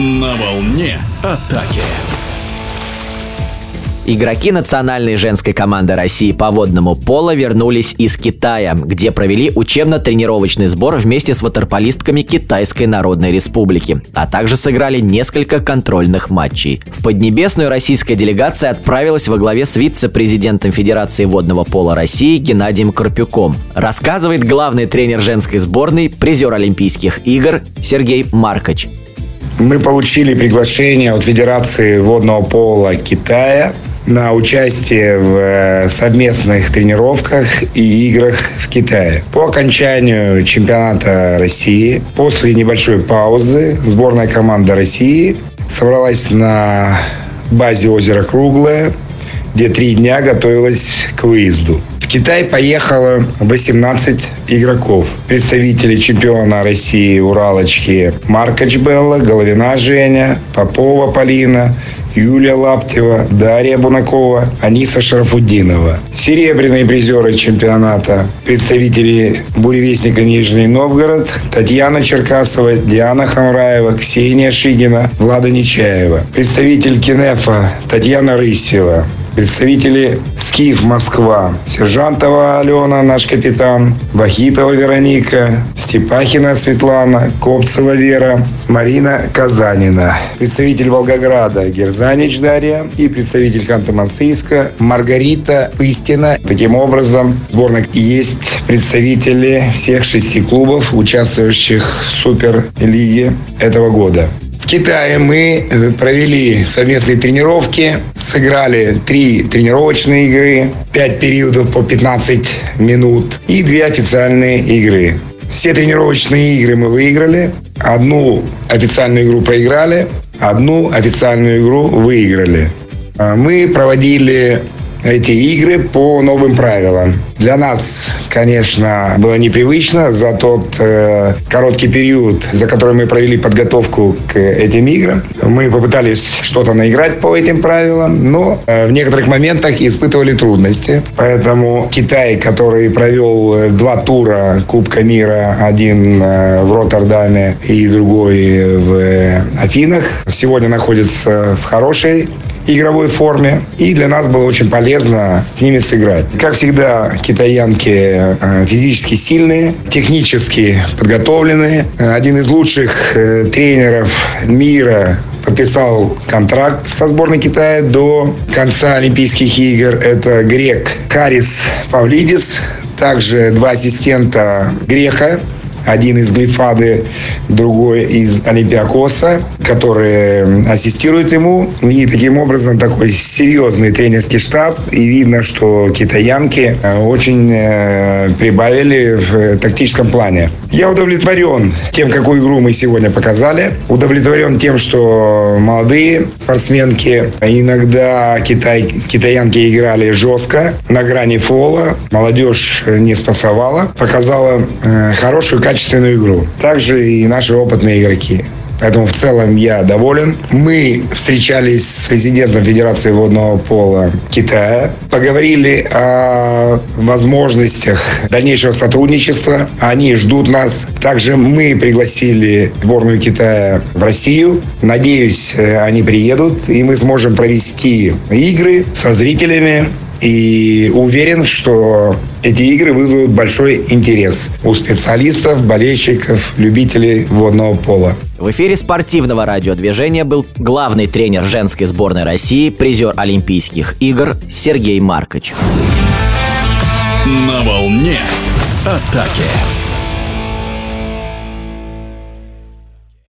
На волне атаки. Игроки национальной женской команды России по водному поло вернулись из Китая, где провели учебно-тренировочный сбор вместе с ватерполистками Китайской Народной Республики, а также сыграли несколько контрольных матчей. В Поднебесную российская делегация отправилась во главе с вице-президентом Федерации водного пола России Геннадием Карпюком. Рассказывает главный тренер женской сборной, призер Олимпийских игр Сергей Маркоч. Мы получили приглашение от Федерации водного пола Китая на участие в э, совместных тренировках и играх в Китае. По окончанию чемпионата России, после небольшой паузы, сборная команда России собралась на базе озера Круглое, где три дня готовилась к выезду. Китай поехало 18 игроков. Представители чемпиона России Уралочки Маркач Белла, Головина Женя, Попова Полина, Юлия Лаптева, Дарья Бунакова, Аниса Шарафуддинова. Серебряные призеры чемпионата, представители буревестника Нижний Новгород, Татьяна Черкасова, Диана Хамраева, Ксения Шигина, Влада Нечаева. Представитель Кинефа Татьяна Рысева представители СКИФ Москва, Сержантова Алена, наш капитан, Вахитова Вероника, Степахина Светлана, Копцева Вера, Марина Казанина, представитель Волгограда Герзанич Дарья и представитель Ханты-Мансийска Маргарита Пыстина. Таким образом, в сборной есть представители всех шести клубов, участвующих в Суперлиге этого года. Китае мы э, провели совместные тренировки, сыграли три тренировочные игры, пять периодов по 15 минут и две официальные игры. Все тренировочные игры мы выиграли, одну официальную игру проиграли, одну официальную игру выиграли. А мы проводили эти игры по новым правилам. Для нас, конечно, было непривычно за тот э, короткий период, за который мы провели подготовку к этим играм. Мы попытались что-то наиграть по этим правилам, но э, в некоторых моментах испытывали трудности. Поэтому Китай, который провел э, два тура Кубка мира, один э, в Роттердаме и другой в Афинах, сегодня находится в хорошей игровой форме. И для нас было очень полезно с ними сыграть. Как всегда, китаянки э, физически сильные, технически подготовленные. Один из лучших э, тренеров мира подписал контракт со сборной Китая до конца Олимпийских игр. Это грек Харис Павлидис, также два ассистента грека один из Глифады, другой из Олимпиакоса, которые ассистируют ему. И таким образом такой серьезный тренерский штаб. И видно, что китаянки э, очень э, прибавили в тактическом плане. Я удовлетворен тем, какую игру мы сегодня показали. Удовлетворен тем, что молодые спортсменки, иногда китай, китаянки играли жестко, на грани фола. Молодежь не спасовала. Показала э, хорошую, качественную игру. Также и наши опытные игроки. Поэтому в целом я доволен. Мы встречались с президентом Федерации водного пола Китая, поговорили о возможностях дальнейшего сотрудничества. Они ждут нас. Также мы пригласили сборную Китая в Россию. Надеюсь, они приедут, и мы сможем провести игры со зрителями и уверен, что эти игры вызовут большой интерес у специалистов, болельщиков, любителей водного пола. В эфире спортивного радиодвижения был главный тренер женской сборной России, призер Олимпийских игр Сергей Маркович. На волне атаки.